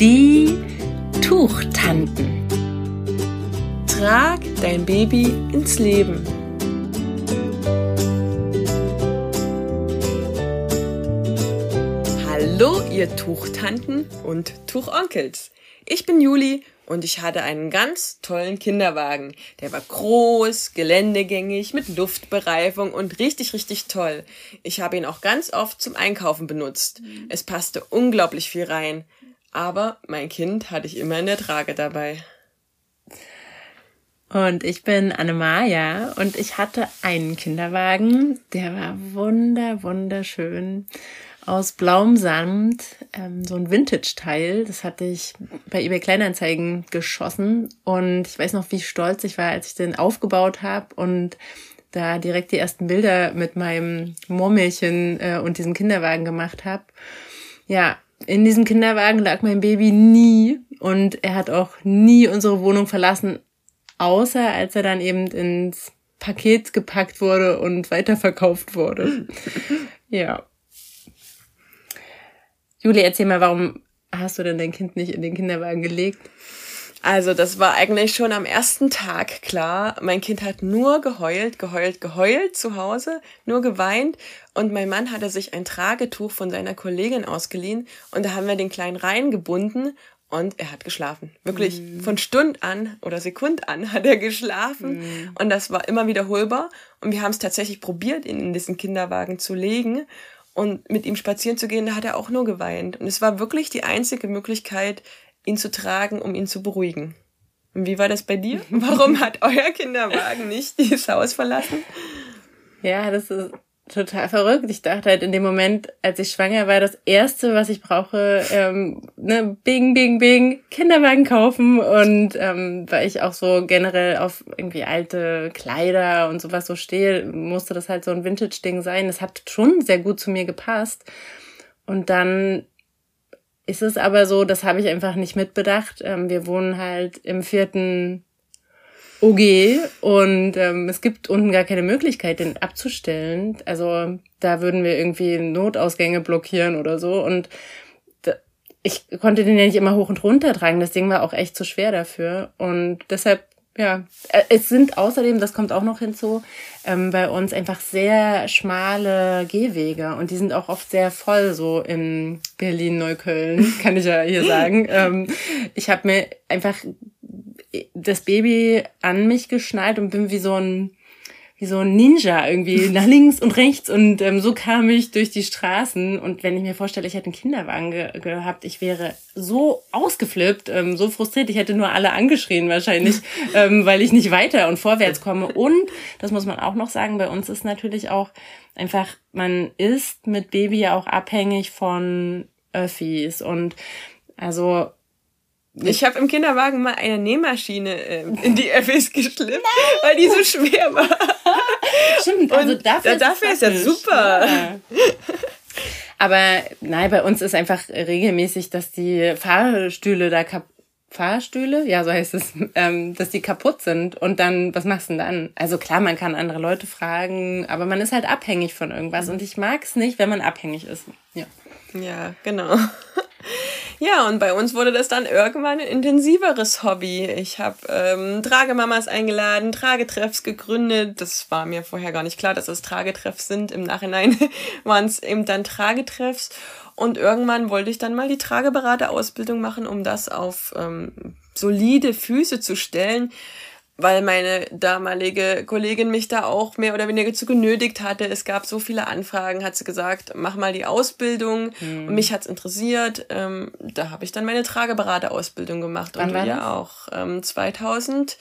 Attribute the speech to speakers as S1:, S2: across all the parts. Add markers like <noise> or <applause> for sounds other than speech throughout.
S1: Die Tuchtanten.
S2: Trag dein Baby ins Leben. Hallo, ihr Tuchtanten und Tuchonkels. Ich bin Juli und ich hatte einen ganz tollen Kinderwagen. Der war groß, geländegängig, mit Luftbereifung und richtig, richtig toll. Ich habe ihn auch ganz oft zum Einkaufen benutzt. Es passte unglaublich viel rein. Aber mein Kind hatte ich immer in der Trage dabei.
S1: Und ich bin Annemaja und ich hatte einen Kinderwagen, der war wunder, wunderschön aus blauem Samt, ähm, so ein Vintage-Teil. Das hatte ich bei eBay Kleinanzeigen geschossen und ich weiß noch, wie stolz ich war, als ich den aufgebaut habe und da direkt die ersten Bilder mit meinem Murmelchen äh, und diesem Kinderwagen gemacht habe. Ja, in diesem Kinderwagen lag mein Baby nie und er hat auch nie unsere Wohnung verlassen, außer als er dann eben ins Paket gepackt wurde und weiterverkauft wurde. <laughs> ja. Juli, erzähl mal, warum hast du denn dein Kind nicht in den Kinderwagen gelegt?
S2: Also das war eigentlich schon am ersten Tag klar. Mein Kind hat nur geheult, geheult, geheult zu Hause, nur geweint. Und mein Mann hatte sich ein Tragetuch von seiner Kollegin ausgeliehen und da haben wir den Kleinen reingebunden und er hat geschlafen. Wirklich mm. von Stund an oder Sekund an <laughs> hat er geschlafen mm. und das war immer wiederholbar. Und wir haben es tatsächlich probiert, ihn in diesen Kinderwagen zu legen und mit ihm spazieren zu gehen, da hat er auch nur geweint. Und es war wirklich die einzige Möglichkeit, ihn zu tragen, um ihn zu beruhigen. Und wie war das bei dir? <laughs> Warum hat euer Kinderwagen nicht dieses Haus verlassen?
S1: Ja, das ist total verrückt. Ich dachte halt in dem Moment, als ich schwanger war, das erste, was ich brauche, ähm, ne, bing, bing, bing, Kinderwagen kaufen. Und ähm, weil ich auch so generell auf irgendwie alte Kleider und sowas so stehe, musste das halt so ein Vintage-Ding sein. Das hat schon sehr gut zu mir gepasst. Und dann ist es aber so, das habe ich einfach nicht mitbedacht. Ähm, wir wohnen halt im vierten OG und ähm, es gibt unten gar keine Möglichkeit, den abzustellen. Also da würden wir irgendwie Notausgänge blockieren oder so und ich konnte den ja nicht immer hoch und runter tragen. Das Ding war auch echt zu schwer dafür und deshalb ja, äh, es sind außerdem, das kommt auch noch hinzu, ähm, bei uns einfach sehr schmale Gehwege und die sind auch oft sehr voll, so in Berlin-Neukölln, <laughs> kann ich ja hier sagen. ähm, ich habe mir einfach das Baby an mich geschnallt und bin wie so ein wie so ein Ninja irgendwie <laughs> nach links und rechts und ähm, so kam ich durch die Straßen. Und wenn ich mir vorstelle, ich hätte einen Kinderwagen ge gehabt, ich wäre so ausgeflippt, ähm, so frustriert, ich hätte nur alle angeschrien wahrscheinlich, <laughs> ähm, weil ich nicht weiter und vorwärts komme. Und das muss man auch noch sagen, bei uns ist natürlich auch einfach, man ist mit Baby ja auch abhängig von Öffis. Und also
S2: ich habe im Kinderwagen mal eine Nähmaschine äh, in die <laughs> FS geschlippt, Nein. weil die so schwer war. <laughs> Stimmt, also dafür, Und dafür ist ja super. Ja.
S1: Aber nein, bei uns ist einfach regelmäßig, dass die Fahrstühle da kaputt Fahrstühle, ja, so heißt es, <laughs> ähm, dass die kaputt sind. Und dann, was machst du denn dann? Also klar, man kann andere Leute fragen, aber man ist halt abhängig von irgendwas. Und ich mag es nicht, wenn man abhängig ist. Ja.
S2: Ja, genau. Ja, und bei uns wurde das dann irgendwann ein intensiveres Hobby. Ich habe ähm, Tragemamas eingeladen, Tragetreffs gegründet. Das war mir vorher gar nicht klar, dass es Tragetreffs sind. Im Nachhinein <laughs> waren es eben dann Tragetreffs. Und irgendwann wollte ich dann mal die Trageberaterausbildung machen, um das auf ähm, solide Füße zu stellen weil meine damalige Kollegin mich da auch mehr oder weniger zu genötigt hatte. Es gab so viele Anfragen, hat sie gesagt, mach mal die Ausbildung. Hm. Und mich hat's interessiert. Ähm, da habe ich dann meine Trageberaterausbildung gemacht. Wann und war ja auch. Ähm, 2015,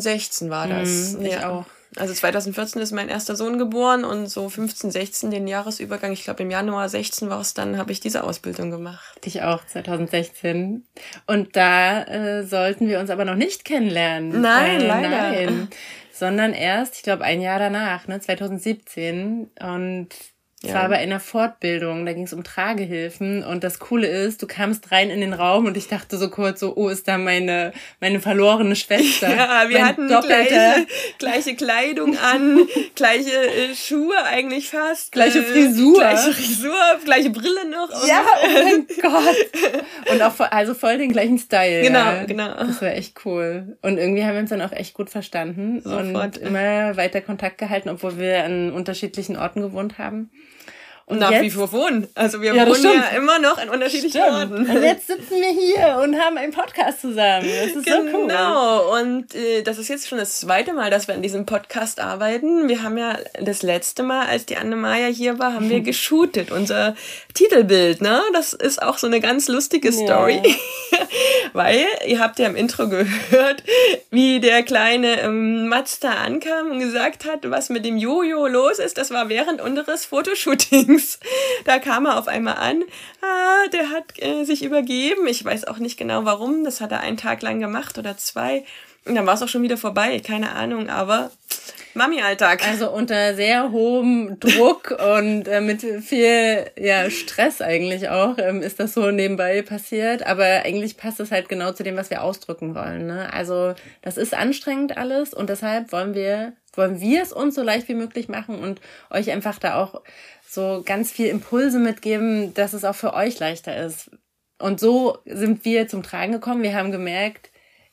S2: 16 war das. Hm, ich ja. auch. Also 2014 ist mein erster Sohn geboren und so 15, 16 den Jahresübergang, ich glaube im Januar 16 war es dann, habe ich diese Ausbildung gemacht.
S1: Ich auch, 2016. Und da äh, sollten wir uns aber noch nicht kennenlernen.
S2: Nein, äh, leider. Nein.
S1: Sondern erst, ich glaube, ein Jahr danach, ne, 2017. Und Es ja. war bei einer Fortbildung, da ging es um Tragehilfen und das Coole ist, du kamst rein in den Raum und ich dachte so kurz so, oh, ist da meine, meine verlorene Schwester. <laughs>
S2: Ja, wir hatten gleiche, <laughs> gleiche Kleidung an, gleiche äh, Schuhe eigentlich fast.
S1: Gleiche äh, Frisur.
S2: Gleiche Frisur, gleiche Brille noch.
S1: Ja, oh mein <laughs> Gott. Und auch voll, also voll den gleichen Style.
S2: Genau, ja. genau.
S1: Das war echt cool. Und irgendwie haben wir uns dann auch echt gut verstanden Sofort. und immer weiter Kontakt gehalten, obwohl wir an unterschiedlichen Orten gewohnt haben.
S2: Und nach jetzt? wie vor wohnen. Also wir ja, wohnen ja immer noch in unterschiedlichen stimmt. Orten.
S1: Und jetzt sitzen wir hier und haben einen Podcast zusammen. Das ist genau. so cool.
S2: Genau. Und äh, das ist jetzt schon das zweite Mal, dass wir an diesem Podcast arbeiten. Wir haben ja das letzte Mal, als die Anne-Maja hier war, haben wir <laughs> geshootet. Unser Titelbild, ne? Das ist auch so eine ganz lustige Story. Ja. <laughs> Weil, ihr habt ja im Intro gehört, wie der kleine ähm, Mats da ankam und gesagt hat, was mit dem Jojo los ist. Das war während unseres Fotoshootings. Dings. Da kam er auf einmal an. Ah, der hat äh, sich übergeben. Ich weiß auch nicht genau warum. Das hat er einen Tag lang gemacht oder zwei. Und dann war es auch schon wieder vorbei. Keine Ahnung, aber Mami-Alltag.
S1: Also unter sehr hohem Druck <laughs> und äh, mit viel ja, Stress eigentlich auch ähm, ist das so nebenbei passiert. Aber eigentlich passt es halt genau zu dem, was wir ausdrücken wollen. Ne? Also das ist anstrengend alles und deshalb wollen wir wollen wir es uns so leicht wie möglich machen und euch einfach da auch so ganz viel Impulse mitgeben, dass es auch für euch leichter ist. Und so sind wir zum Tragen gekommen. Wir haben gemerkt,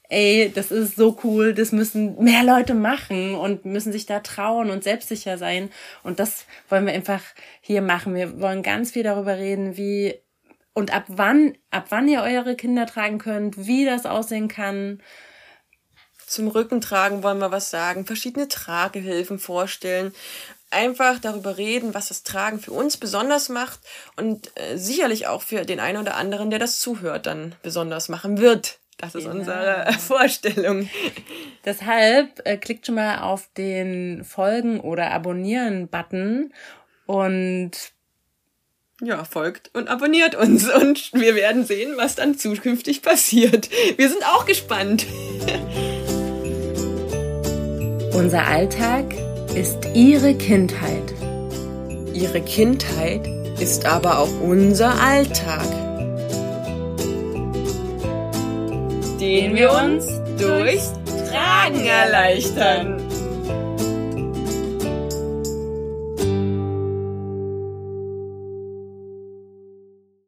S1: ey, das ist so cool, das müssen mehr Leute machen und müssen sich da trauen und selbstsicher sein. Und das wollen wir einfach hier machen. Wir wollen ganz viel darüber reden, wie und ab wann, ab wann ihr eure Kinder tragen könnt, wie das aussehen kann.
S2: Zum Rückentragen wollen wir was sagen, verschiedene Tragehilfen vorstellen, einfach darüber reden, was das Tragen für uns besonders macht und äh, sicherlich auch für den einen oder anderen, der das zuhört, dann besonders machen wird. Das ist genau. unsere <laughs> Vorstellung.
S1: Deshalb äh, klickt schon mal auf den Folgen- oder Abonnieren-Button und
S2: ja, folgt und abonniert uns und wir werden sehen, was dann zukünftig passiert. Wir sind auch gespannt. <laughs>
S1: Unser Alltag ist ihre Kindheit.
S2: Ihre Kindheit ist aber auch unser Alltag. Den wir uns durchs Tragen erleichtern.